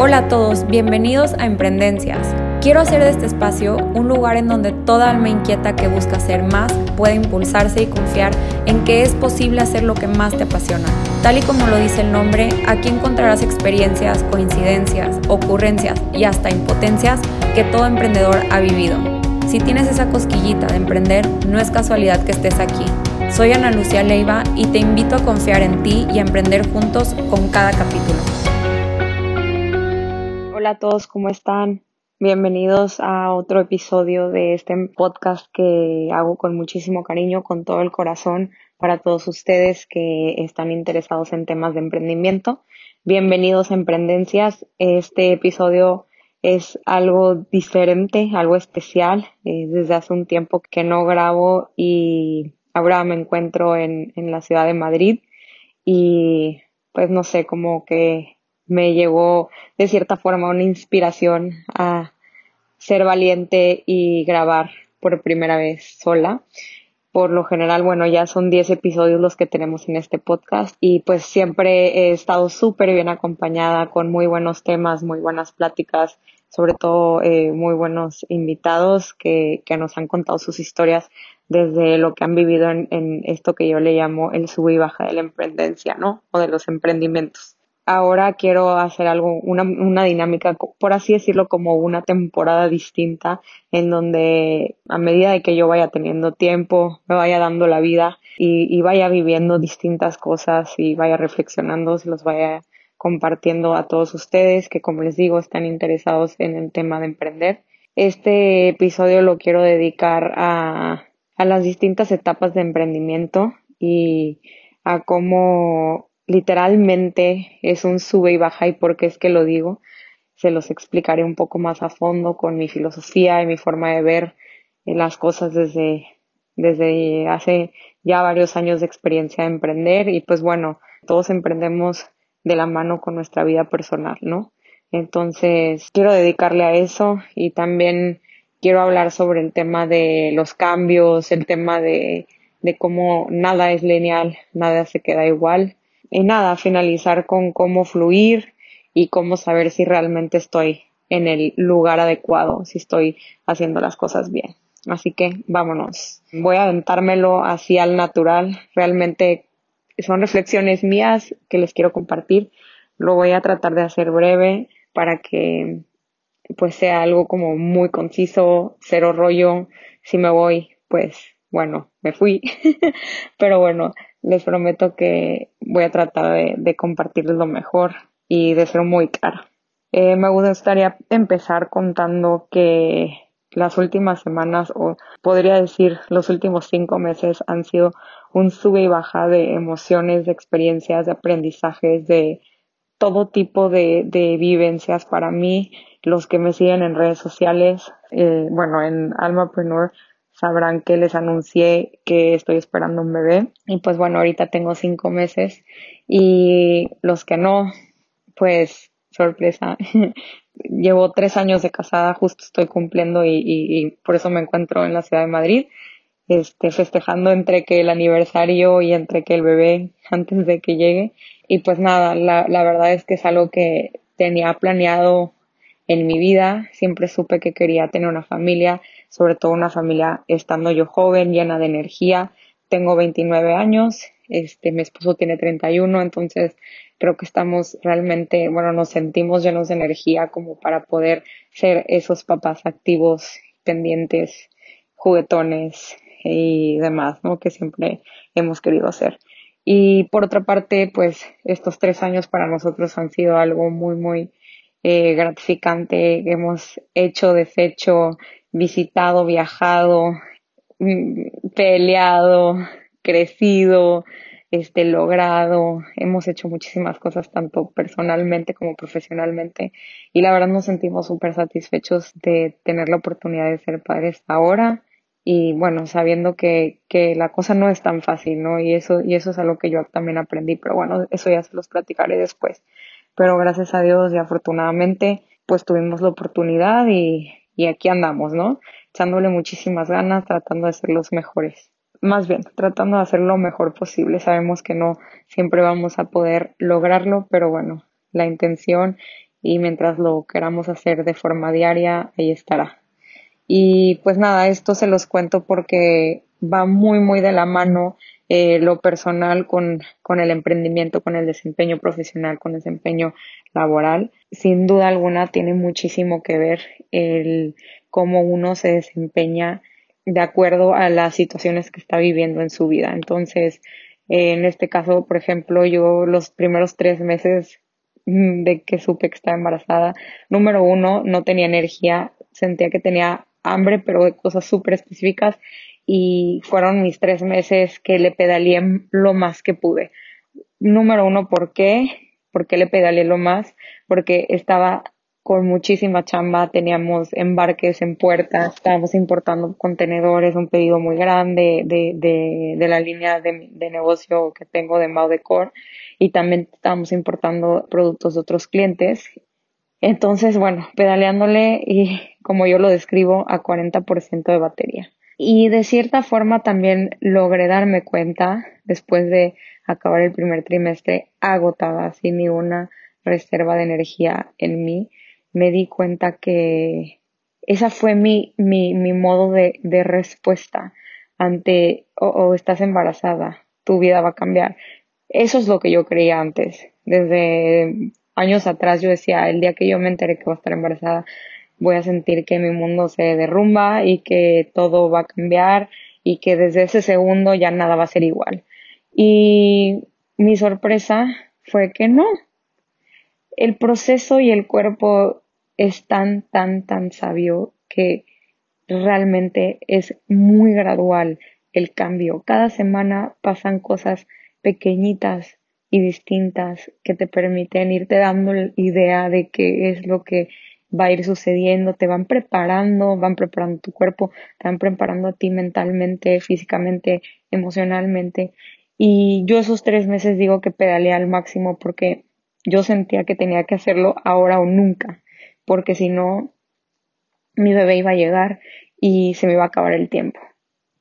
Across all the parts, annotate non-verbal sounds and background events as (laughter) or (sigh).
Hola a todos, bienvenidos a Emprendencias. Quiero hacer de este espacio un lugar en donde toda alma inquieta que busca hacer más pueda impulsarse y confiar en que es posible hacer lo que más te apasiona. Tal y como lo dice el nombre, aquí encontrarás experiencias, coincidencias, ocurrencias y hasta impotencias que todo emprendedor ha vivido. Si tienes esa cosquillita de emprender, no es casualidad que estés aquí. Soy Ana Lucía Leiva y te invito a confiar en ti y a emprender juntos con cada capítulo. Hola a todos, ¿cómo están? Bienvenidos a otro episodio de este podcast que hago con muchísimo cariño, con todo el corazón para todos ustedes que están interesados en temas de emprendimiento. Bienvenidos a Emprendencias. Este episodio es algo diferente, algo especial. desde hace un tiempo que no grabo y ahora me encuentro en, en la ciudad de Madrid y pues no sé, como que me llegó de cierta forma una inspiración a ser valiente y grabar por primera vez sola. Por lo general, bueno, ya son 10 episodios los que tenemos en este podcast y pues siempre he estado súper bien acompañada con muy buenos temas, muy buenas pláticas, sobre todo eh, muy buenos invitados que, que nos han contado sus historias desde lo que han vivido en, en esto que yo le llamo el sub y baja de la emprendencia, ¿no? O de los emprendimientos ahora quiero hacer algo, una, dinámica, por así decirlo, como una temporada distinta, en donde a medida de que yo vaya teniendo tiempo, me vaya dando la vida y, y vaya viviendo distintas cosas y vaya reflexionando, se los vaya compartiendo a todos ustedes que, como les digo, están interesados en el tema de emprender. Este episodio lo quiero dedicar a, a las distintas etapas de emprendimiento y a cómo literalmente es un sube y baja y por qué es que lo digo. Se los explicaré un poco más a fondo con mi filosofía y mi forma de ver eh, las cosas desde, desde hace ya varios años de experiencia de emprender y pues bueno, todos emprendemos de la mano con nuestra vida personal, ¿no? Entonces, quiero dedicarle a eso y también quiero hablar sobre el tema de los cambios, el tema de, de cómo nada es lineal, nada se queda igual y nada, finalizar con cómo fluir y cómo saber si realmente estoy en el lugar adecuado, si estoy haciendo las cosas bien. Así que vámonos. Voy a aventármelo así al natural. Realmente son reflexiones mías que les quiero compartir. Lo voy a tratar de hacer breve para que pues sea algo como muy conciso, cero rollo. Si me voy, pues bueno, me fui. (laughs) Pero bueno, les prometo que voy a tratar de, compartirles lo mejor y de ser muy clara. Eh, me gustaría empezar contando que las últimas semanas, o podría decir los últimos cinco meses, han sido un sube y baja de emociones, de experiencias, de aprendizajes, de todo tipo de, de vivencias para mí. Los que me siguen en redes sociales, eh, bueno, en Almapreneur, sabrán que les anuncié que estoy esperando un bebé. Y pues bueno, ahorita tengo cinco meses. Y los que no, pues sorpresa, (laughs) llevo tres años de casada, justo estoy cumpliendo y, por eso me encuentro en la ciudad de Madrid, este, festejando entre que el aniversario y entre que el bebé (laughs) antes de que llegue. Y pues nada, la verdad es que es algo que tenía planeado en mi vida, siempre supe que quería tener una familia, sobre todo una familia estando yo joven, llena de energía. Tengo 29 años, este, mi esposo tiene 31, entonces creo que estamos realmente, bueno, nos sentimos llenos de energía como para poder ser esos papás activos, pendientes, juguetones y demás, ¿no? Que siempre hemos querido hacer. Y por otra parte, pues estos tres años para nosotros han sido algo muy, muy eh, gratificante. Hemos hecho, deshecho, visitado, viajado, mm, peleado, crecido, este, logrado, hemos hecho muchísimas cosas tanto personalmente como profesionalmente y la verdad nos sentimos súper satisfechos de tener la oportunidad de ser padres ahora y bueno, sabiendo que, que la cosa no es tan fácil, ¿no? Y eso, y eso es algo que yo también aprendí, pero bueno, eso ya se los platicaré después. Pero gracias a Dios y afortunadamente pues tuvimos la oportunidad y, y aquí andamos, ¿no? Echándole muchísimas ganas, tratando de ser los mejores. Más bien, tratando de hacer lo mejor posible. Sabemos que no siempre vamos a poder lograrlo, pero bueno, la intención y mientras lo queramos hacer de forma diaria, ahí estará. Y pues nada, esto se los cuento porque va muy, muy de la mano eh, lo personal con, con el emprendimiento, con el desempeño profesional, con el desempeño laboral. Sin duda alguna tiene muchísimo que ver el cómo uno se desempeña de acuerdo a las situaciones que está viviendo en su vida. Entonces, en este caso, por ejemplo, yo los primeros tres meses mm, de que supe que estaba embarazada, número uno, no tenía energía, sentía que tenía hambre, pero de cosas súper específicas y fueron mis tres meses que le pedaleé lo más que pude. Número uno, ¿por qué? ¿Por qué le pedaleé lo más? Porque estaba con muchísima chamba, teníamos embarques en puertas, estábamos importando contenedores, un pedido muy grande de, de, de la línea de, de, negocio que tengo de Mau Decor y también estábamos importando productos de otros clientes. Entonces, bueno, pedaleándole y como yo lo describo, a 40% de batería. Y de cierta forma también logré darme cuenta, después de acabar el primer trimestre agotada, sin ninguna reserva de energía en mí, me di cuenta que esa fue mi, mi, mi modo de, de, respuesta ante o, oh, estás embarazada, tu vida va a cambiar. Eso es lo que yo creía antes. Desde años atrás yo decía, el día que yo me enteré que voy a estar embarazada, voy a sentir que mi mundo se derrumba y que todo va a cambiar y que desde ese segundo ya nada va a ser igual. Y mi sorpresa fue que no. El proceso y el cuerpo es tan, tan, tan sabio que realmente es muy gradual el cambio. Cada semana pasan cosas pequeñitas y distintas que te permiten irte dando idea de qué es lo que va a ir sucediendo, te van preparando, van preparando tu cuerpo, te van preparando a ti mentalmente, físicamente, emocionalmente. Y yo esos tres meses digo que pedaleé al máximo porque yo sentía que tenía que hacerlo ahora o nunca, porque si no, mi bebé iba a llegar y se me iba a acabar el tiempo.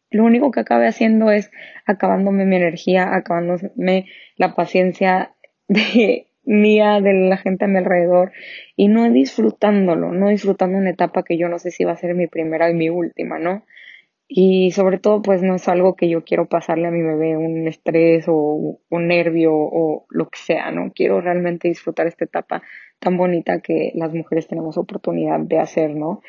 Lo único que acabé haciendo es acabándome mi energía, acabándome la paciencia de mía, de la gente a mi alrededor y no disfrutándolo, no disfrutando una etapa que yo no sé si va a ser mi primera y mi última, ¿no? Y sobre todo, pues no es algo que yo quiero pasarle a mi bebé, un estrés o un nervio o lo que sea, ¿no? Quiero realmente disfrutar esta etapa tan bonita que las mujeres tenemos oportunidad de hacer, ¿no?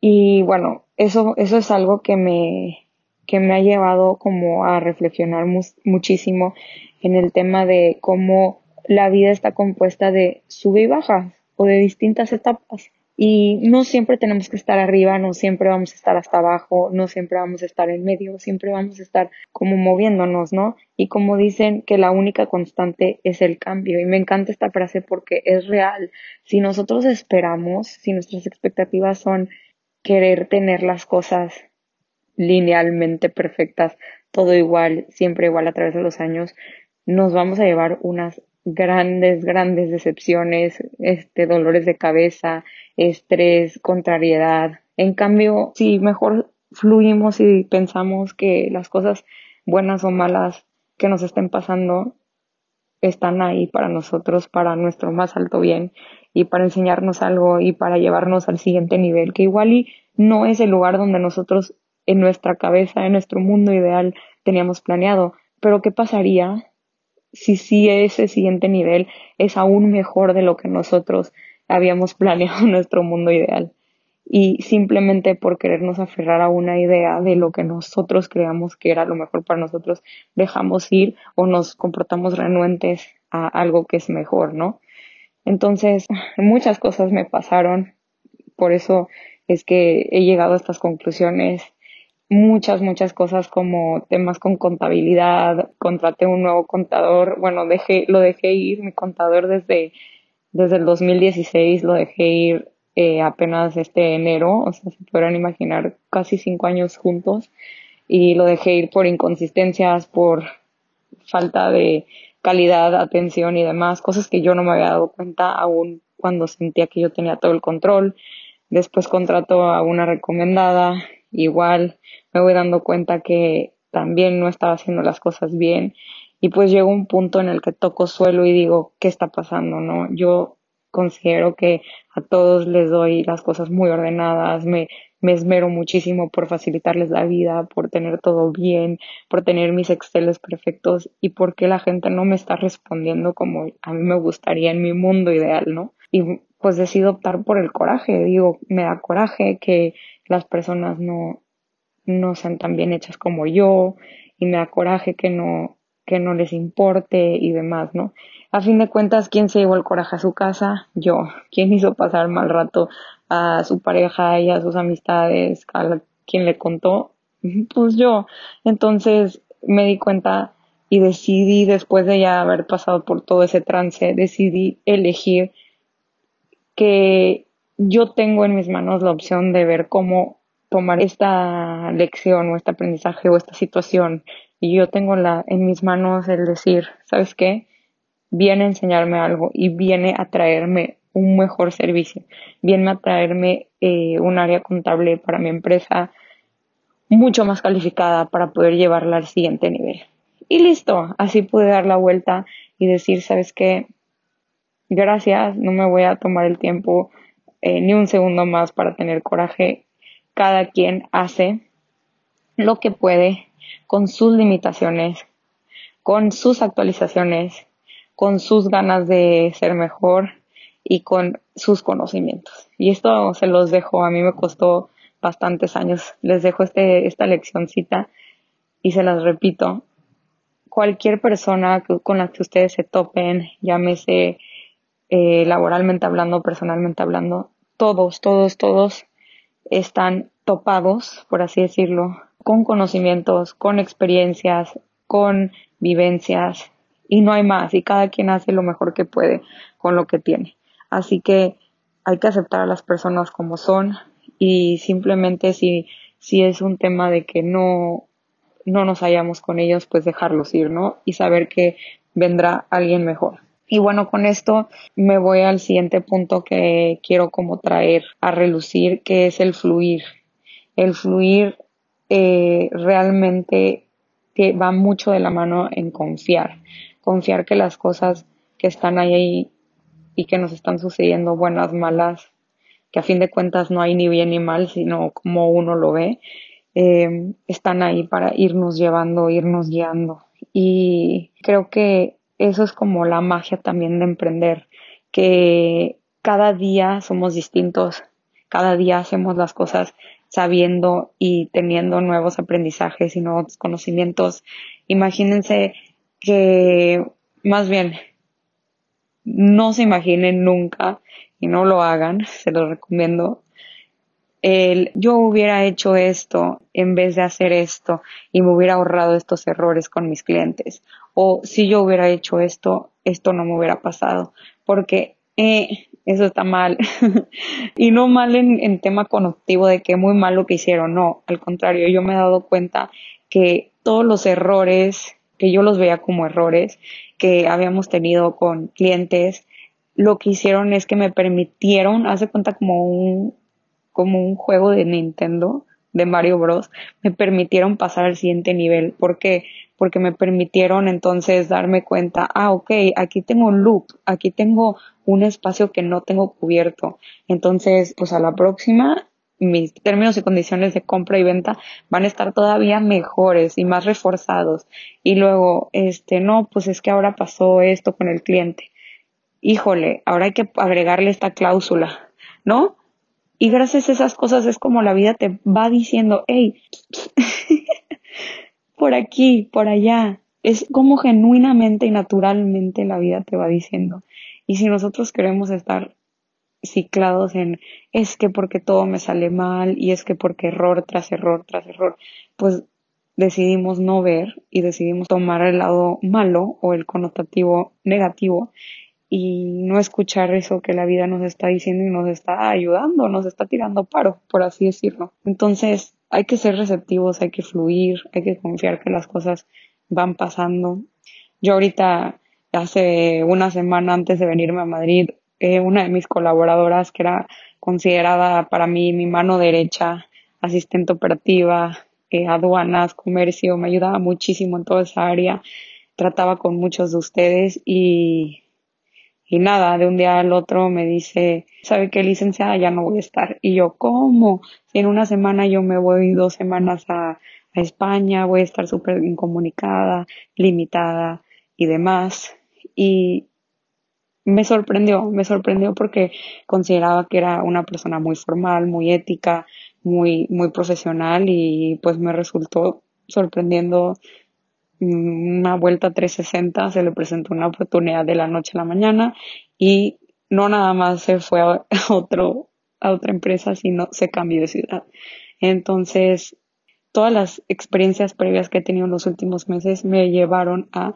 Y bueno, eso, eso es algo que me, que me ha llevado como a reflexionar muchísimo en el tema de cómo la vida está compuesta de sube y baja o de distintas etapas. Y no siempre tenemos que estar arriba, no siempre vamos a estar hasta abajo, no siempre vamos a estar en medio, siempre vamos a estar como moviéndonos, ¿no? Y como dicen que la única constante es el cambio. Y me encanta esta frase porque es real. Si nosotros esperamos, si nuestras expectativas son querer tener las cosas linealmente perfectas, todo igual, siempre igual a través de los años, nos vamos a llevar unas grandes, grandes decepciones, este, dolores de cabeza, estrés, contrariedad. En cambio, si mejor fluimos y pensamos que las cosas buenas o malas que nos estén pasando están ahí para nosotros, para nuestro más alto bien y para enseñarnos algo y para llevarnos al siguiente nivel, que igual y no es el lugar donde nosotros en nuestra cabeza, en nuestro mundo ideal teníamos planeado, pero ¿qué pasaría si sí ese siguiente nivel es aún mejor de lo que nosotros habíamos (laughs) planeado en nuestro mundo ideal. Y simplemente por querernos aferrar a una idea de lo que nosotros creamos que era lo mejor para nosotros, dejamos ir o nos comportamos renuentes a algo que es mejor, ¿no? Entonces, (sighs) muchas cosas me pasaron, por eso es que he llegado a estas conclusiones muchas, muchas cosas como temas con contabilidad, contraté un nuevo contador, bueno, dejé, lo dejé ir, mi contador desde, desde el 2016 lo dejé ir eh, apenas este enero, o sea, se podrán imaginar casi cinco años juntos y lo dejé ir por inconsistencias, por falta de calidad, atención y demás, cosas que yo no me había dado cuenta aún cuando sentía que yo tenía todo el control. Después contrato a una recomendada igual me voy dando cuenta que también no estaba haciendo las cosas bien y pues llegó un punto en el que toco suelo y digo, ¿qué está pasando? ¿No? Yo considero que a todos les doy las cosas muy ordenadas, me, me esmero muchísimo por facilitarles la vida, por tener todo bien, por tener mis Exceles perfectos y porque la gente no me está respondiendo como a mí me gustaría en mi mundo ideal, ¿no? Y pues decido optar por el coraje, digo, me da coraje que las personas no, no sean tan bien hechas como yo y me da coraje que no, que no les importe y demás, ¿no? A fin de cuentas, ¿quién se llevó el coraje a su casa? Yo. ¿Quién hizo pasar mal rato a su pareja y a sus amistades? ¿A quien le contó? (laughs) Pues yo. Entonces me di cuenta y decidí, después de ya haber pasado por todo ese trance, decidí elegir que yo tengo en mis manos la opción de ver cómo tomar esta lección o este aprendizaje o esta situación y yo tengo la, en mis manos el decir, ¿sabes qué? viene a enseñarme algo y viene a traerme un mejor servicio, viene a traerme eh, un área contable para mi empresa mucho más calificada para poder llevarla al siguiente nivel. Y listo, así pude dar la vuelta y decir, ¿sabes qué? Gracias, no me voy a tomar el tiempo eh, ni un segundo más para tener coraje. Cada quien hace lo que puede con sus limitaciones, con sus actualizaciones con sus ganas de ser mejor y con sus conocimientos. Y esto se los dejo, a mí me costó bastantes años. Les dejo este, esta leccioncita y se las repito. Cualquier persona con la que ustedes se topen, llámese eh, laboralmente hablando, personalmente hablando, todos, todos, todos están topados, por así decirlo, con conocimientos, con experiencias, con vivencias, y no hay más y cada quien hace lo mejor que puede con lo que tiene. Así que hay que aceptar a las personas como son y simplemente si, si es un tema de que no, no nos hallamos con ellos, pues dejarlos ir, ¿no? Y saber que vendrá alguien mejor. Y bueno, con esto me voy al siguiente punto que quiero como traer a relucir, que es el fluir. El fluir eh, realmente que va mucho de la mano en confiar confiar que las cosas que están ahí y que nos están sucediendo, buenas, malas, que a fin de cuentas no hay ni bien ni mal, sino como uno lo ve, eh, están ahí para irnos llevando, irnos guiando. Y creo que eso es como la magia también de emprender, que cada día somos distintos, cada día hacemos las cosas sabiendo y teniendo nuevos aprendizajes y nuevos conocimientos. Imagínense que más bien no se imaginen nunca y no lo hagan, (laughs) se lo recomiendo. El yo hubiera hecho esto en vez de hacer esto y me hubiera ahorrado estos errores con mis clientes. O si yo hubiera hecho esto, esto no me hubiera pasado. Porque eh, eso está mal. (laughs) y no mal en, en tema conectivo de que muy mal lo que hicieron. No, al contrario, yo me he dado cuenta que todos los errores que yo los veía como errores que habíamos tenido con clientes, lo que hicieron es que me permitieron, hace cuenta como un, como un juego de Nintendo, de Mario Bros, me permitieron pasar al siguiente nivel. ¿Por qué? Porque me permitieron entonces darme cuenta, ah, ok, aquí tengo un loop, aquí tengo un espacio que no tengo cubierto. Entonces, pues a la próxima mis términos y condiciones de compra y venta van a estar todavía mejores y más reforzados. Y luego, este, no, pues es que ahora pasó esto con el cliente. Híjole, ahora hay que agregarle esta cláusula, ¿no? Y gracias a esas cosas es como la vida te va diciendo, hey, (laughs) por aquí, por allá. Es como genuinamente y naturalmente la vida te va diciendo. Y si nosotros queremos estar ciclados en es que porque todo me sale mal y es que porque error tras error tras error, pues decidimos no ver y decidimos tomar el lado malo o el connotativo negativo y no escuchar eso que la vida nos está diciendo y nos está ayudando, nos está tirando paro, por así decirlo. Entonces, hay que ser receptivos, hay que fluir, hay que confiar que las cosas van pasando. Yo ahorita, hace una semana antes de venirme a Madrid, eh, una de mis colaboradoras que era considerada para mí mi mano derecha, asistente operativa, eh, aduanas, comercio, me ayudaba muchísimo en toda esa área, trataba con muchos de ustedes y, Y nada, de un día al otro me dice, ¿sabe qué licenciada? Ya no voy a estar. Y yo, ¿cómo? Si en una semana yo me voy dos semanas a, a España, voy a estar súper incomunicada, limitada y demás. Y me sorprendió, me sorprendió porque consideraba que era una persona muy formal, muy ética, muy, muy profesional y pues me resultó sorprendiendo una vuelta 360, se le presentó una oportunidad de la noche a la mañana y no nada más se fue (laughs) a, otro, a otra empresa, sino se cambió de ciudad. Entonces, todas las experiencias previas que he tenido en los últimos meses me llevaron a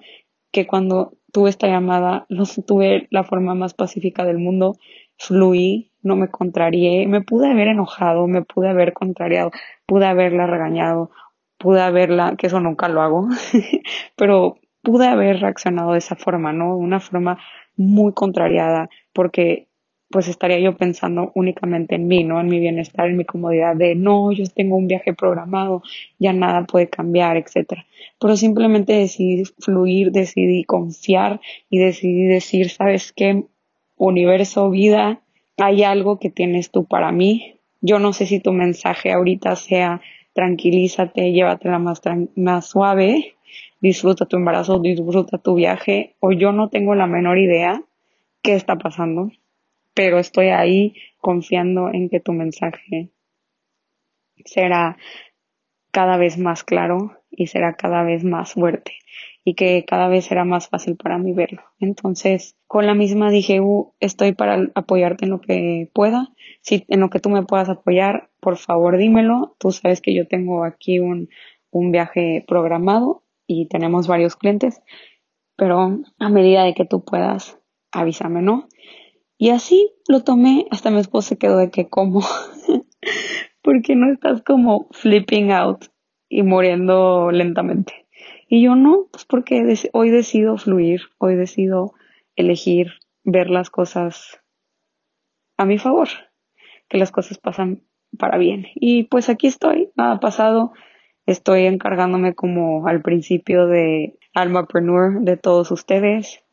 que cuando tuve esta llamada, (laughs) lo tuve la forma más pacífica del mundo, fluí, no me contrarié, me pude haber enojado, me pude haber contrariado, pude haberla regañado, pude haberla, que eso nunca lo hago, (laughs) pero pude haber reaccionado de esa forma, ¿no? Una forma muy contrariada, porque pues estaría yo pensando únicamente en mí, ¿no? En mi bienestar, en mi comodidad de no, yo tengo un viaje programado, ya nada puede cambiar, etcétera. Pero simplemente decidí fluir, decidí confiar y decidí decir, ¿sabes qué? Universo, vida, hay algo que tienes tú para mí. Yo no sé si tu mensaje ahorita sea tranquilízate, llévatela más, más suave, disfruta tu embarazo, disfruta tu viaje, o yo no tengo la menor idea qué está pasando pero estoy ahí confiando en que tu mensaje será cada vez más claro y será cada vez más fuerte y que cada vez será más fácil para mí verlo. Entonces, con la misma dije, uh, estoy para apoyarte en lo que pueda. Si en lo que tú me puedas apoyar, por favor dímelo. Tú sabes que yo tengo aquí un, un viaje programado y tenemos varios clientes, pero a medida de que tú puedas, avísame, ¿no? Y así lo tomé, hasta mi esposo se quedó de que como, (laughs) porque no estás como flipping out y muriendo lentamente. Y yo no, pues porque hoy decido fluir, hoy decido elegir ver las cosas a mi favor, que las cosas pasan para bien. Y pues aquí estoy, nada pasado, estoy encargándome como al principio de Almapreneur de todos ustedes,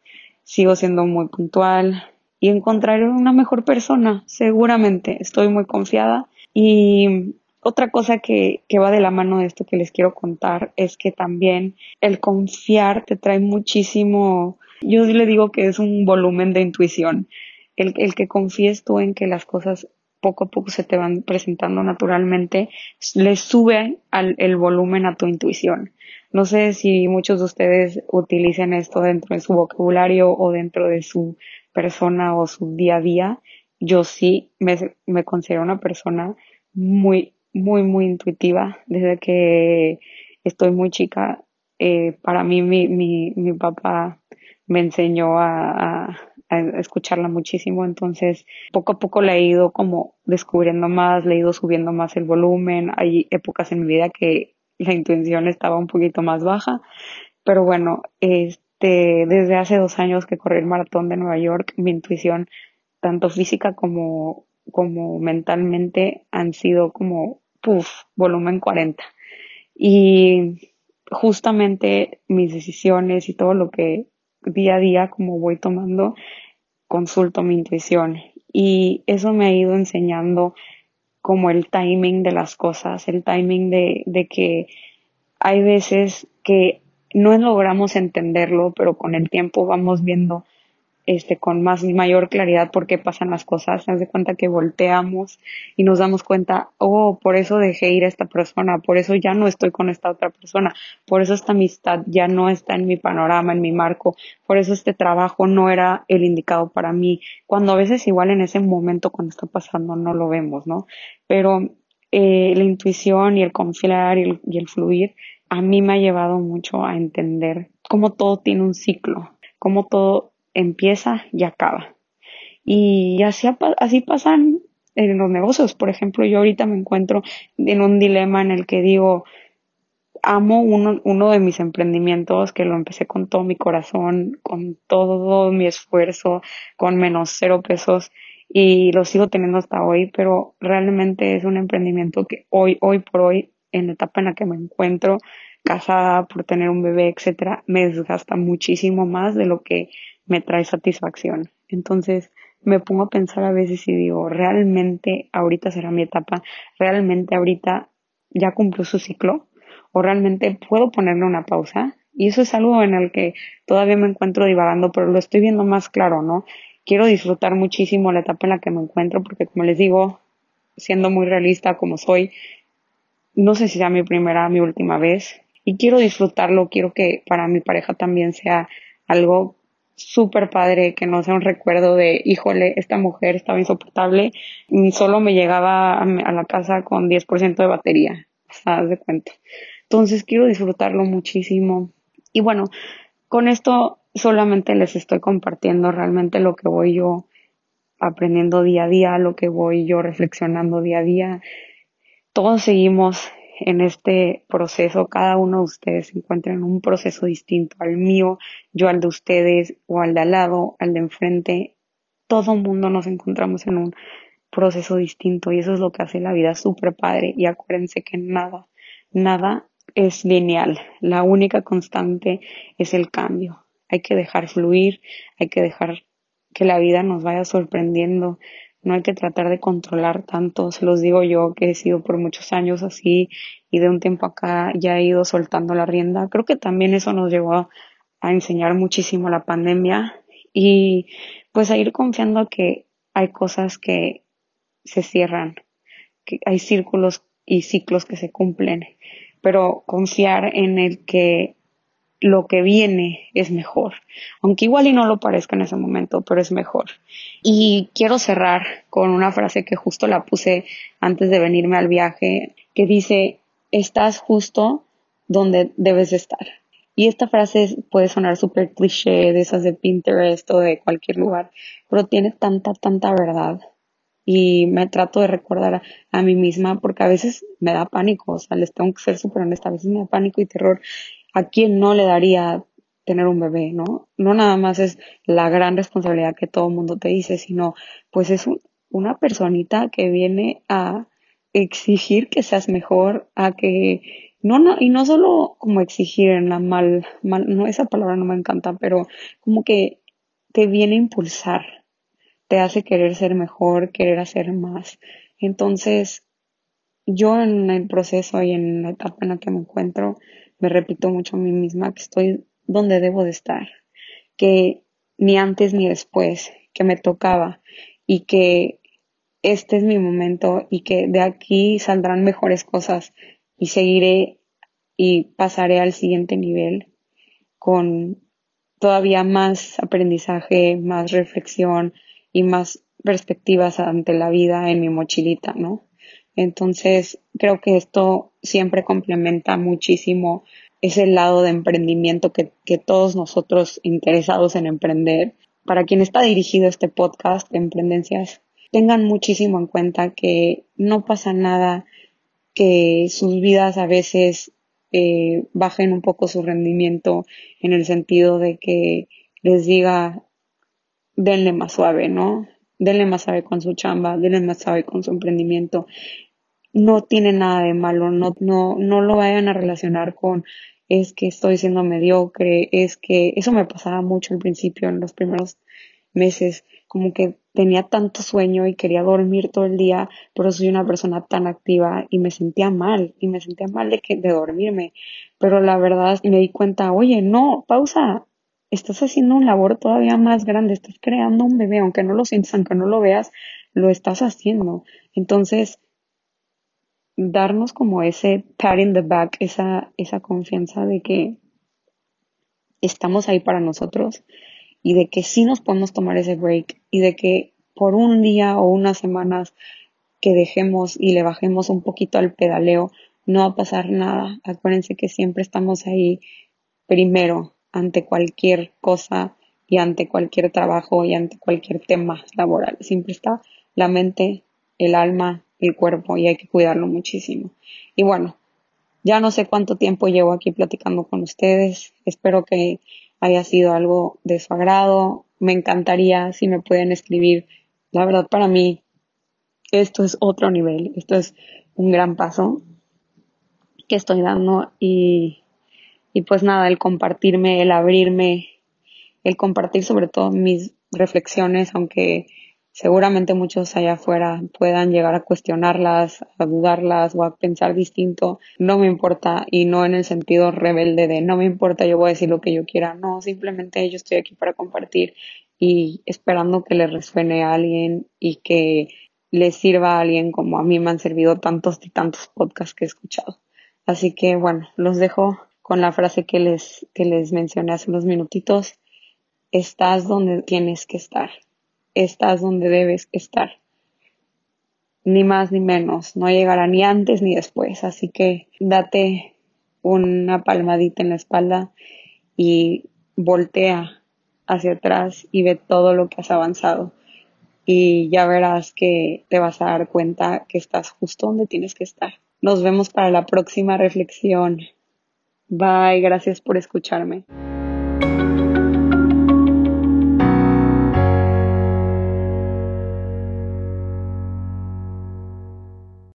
sigo siendo muy puntual, y encontraré una mejor persona, seguramente, estoy muy confiada. Y otra cosa que, que va de la mano de esto que les quiero contar es que también el confiar te trae muchísimo, yo le digo que es un volumen de intuición. El, el que confíes tú en que las cosas poco a poco se te van presentando naturalmente, le sube al, el volumen a tu intuición. No sé si muchos de ustedes utilicen esto dentro de su vocabulario o dentro de su persona o su día a día, yo sí me, me considero una persona muy, muy, muy intuitiva. Desde que estoy muy chica, eh, para mí mi, mi, mi papá me enseñó a, escucharla muchísimo, entonces poco a poco le he ido como descubriendo más, le he ido subiendo más el volumen. Hay épocas en mi vida que la intuición estaba un poquito más baja, pero bueno, este, desde hace dos años que corrí el maratón de Nueva York, mi intuición, tanto física como, como mentalmente, han sido como, puff, volumen 40. Y justamente mis decisiones y todo lo que día a día como voy tomando, consulto mi intuición. Y eso me ha ido enseñando como el timing de las cosas, el timing de, de que hay veces que no logramos entenderlo, pero con el tiempo vamos viendo este con más mayor claridad por qué pasan las cosas, nos de cuenta que volteamos y nos damos cuenta, oh, por eso dejé ir a esta persona, por eso ya no estoy con esta otra persona, por eso esta amistad ya no está en mi panorama, en mi marco, por eso este trabajo no era el indicado para mí, cuando a veces igual en ese momento cuando está pasando no lo vemos, ¿no? Pero eh, la intuición y el confiar y el, y el fluir a mí me ha llevado mucho a entender cómo todo tiene un ciclo, cómo todo empieza y acaba. Y así, así pasan en los negocios. Por ejemplo, yo ahorita me encuentro en un dilema en el que digo, amo uno, uno de mis emprendimientos que lo empecé con todo mi corazón, con todo mi esfuerzo, con menos cero pesos y lo sigo teniendo hasta hoy, pero realmente es un emprendimiento que hoy, hoy por hoy en la etapa en la que me encuentro, casada por tener un bebé, etcétera, me desgasta muchísimo más de lo que me trae satisfacción. Entonces me pongo a pensar a veces y digo, realmente ahorita será mi etapa, realmente ahorita ya cumplió su ciclo o realmente puedo ponerle una pausa. Y eso es algo en el que todavía me encuentro divagando, pero lo estoy viendo más claro, ¿no? Quiero disfrutar muchísimo la etapa en la que me encuentro porque como les digo, siendo muy realista como soy, no sé si sea mi primera, mi última vez y quiero disfrutarlo, quiero que para mi pareja también sea algo súper padre, que no sea un recuerdo de, híjole, esta mujer estaba insoportable solo me llegaba a, la casa con 10% de batería, ¿sabes de cuenta? Entonces quiero disfrutarlo muchísimo. Y bueno, con esto solamente les estoy compartiendo realmente lo que voy yo aprendiendo día a día, lo que voy yo reflexionando día a día. Todos seguimos en este proceso, cada uno de ustedes se encuentra en un proceso distinto al mío, yo al de ustedes o al de al lado, al de enfrente. Todo mundo nos encontramos en un proceso distinto y eso es lo que hace la vida súper padre. Y acuérdense que nada, nada es lineal. La única constante es el cambio. Hay que dejar fluir, hay que dejar que la vida nos vaya sorprendiendo, no hay que tratar de controlar tanto, se los digo yo que he sido por muchos años así y de un tiempo acá ya he ido soltando la rienda. Creo que también eso nos llevó a, enseñar muchísimo la pandemia y pues a ir confiando que hay cosas que se cierran, que hay círculos y ciclos que se cumplen, pero confiar en el que lo que viene es mejor, aunque igual y no lo parezca en ese momento, pero es mejor. Y quiero cerrar con una frase que justo la puse antes de venirme al viaje, que dice, estás justo donde debes estar. Y esta frase puede sonar súper cliché de esas de Pinterest o de cualquier lugar, pero tiene tanta, tanta verdad. Y me trato de recordar a, mí misma porque a veces me da pánico, o sea, les tengo que ser súper honesta, a veces me da pánico y terror a quién no le daría tener un bebé, ¿no? No nada más es la gran responsabilidad que todo el mundo te dice, sino pues es una personita que viene a exigir que seas mejor, a que no, no, y no solo como exigir en la mal, mal, no, esa palabra no me encanta, pero como que te viene a impulsar, te hace querer ser mejor, querer hacer más. Entonces, yo en el proceso y en la etapa en la que me encuentro, me repito mucho a mí misma que estoy donde debo de estar, que ni antes ni después, que me tocaba y que este es mi momento y que de aquí saldrán mejores cosas y seguiré y pasaré al siguiente nivel con todavía más aprendizaje, más reflexión y más perspectivas ante la vida en mi mochilita, ¿no? Entonces, creo que esto siempre complementa muchísimo ese lado de emprendimiento que, que todos nosotros interesados en emprender. Para quien está dirigido este podcast de Emprendencias, tengan muchísimo en cuenta que no pasa nada que sus vidas a veces eh, bajen un poco su rendimiento en el sentido de que les diga denle más suave, ¿no? denle más sabe con su chamba, denle más sabe con su emprendimiento. No tiene nada de malo, no, no, no lo vayan a relacionar con es que estoy siendo mediocre, es que eso me pasaba mucho al principio, en los primeros meses, como que tenía tanto sueño y quería dormir todo el día, pero soy una persona tan activa y me sentía mal, y me sentía mal de que de dormirme. Pero la verdad me di cuenta, oye, no, pausa, estás haciendo un labor todavía más grande, estás creando un bebé, aunque no lo sientas, aunque no lo veas, lo estás haciendo. Entonces, darnos como ese pat in the back, esa, esa confianza de que estamos ahí para nosotros y de que sí nos podemos tomar ese break y de que por un día o unas semanas que dejemos y le bajemos un poquito al pedaleo, no va a pasar nada. Acuérdense que siempre estamos ahí primero ante cualquier cosa y ante cualquier trabajo y ante cualquier tema laboral. Siempre está la mente, el alma, el cuerpo y hay que cuidarlo muchísimo. Y bueno, ya no sé cuánto tiempo llevo aquí platicando con ustedes. Espero que haya sido algo de su agrado. Me encantaría si me pueden escribir. La verdad para mí esto es otro nivel. Esto es un gran paso que estoy dando y y pues nada, el compartirme, el abrirme, el compartir sobre todo mis reflexiones, aunque seguramente muchos allá afuera puedan llegar a cuestionarlas, a dudarlas o a pensar distinto. No me importa y no en el sentido rebelde de no me importa, yo voy a decir lo que yo quiera. No, simplemente yo estoy aquí para compartir y esperando que le resuene a alguien y que le sirva a alguien como a mí me han servido tantos y tantos podcasts que he escuchado. Así que bueno, los dejo con la frase que les, que les mencioné hace unos minutitos. Estás donde tienes que estar estás donde debes estar. Ni más ni menos, no llegará ni antes ni después, así que date una palmadita en la espalda y voltea hacia atrás y ve todo lo que has avanzado y ya verás que te vas a dar cuenta que estás justo donde tienes que estar. Nos vemos para la próxima reflexión. Bye, gracias por escucharme.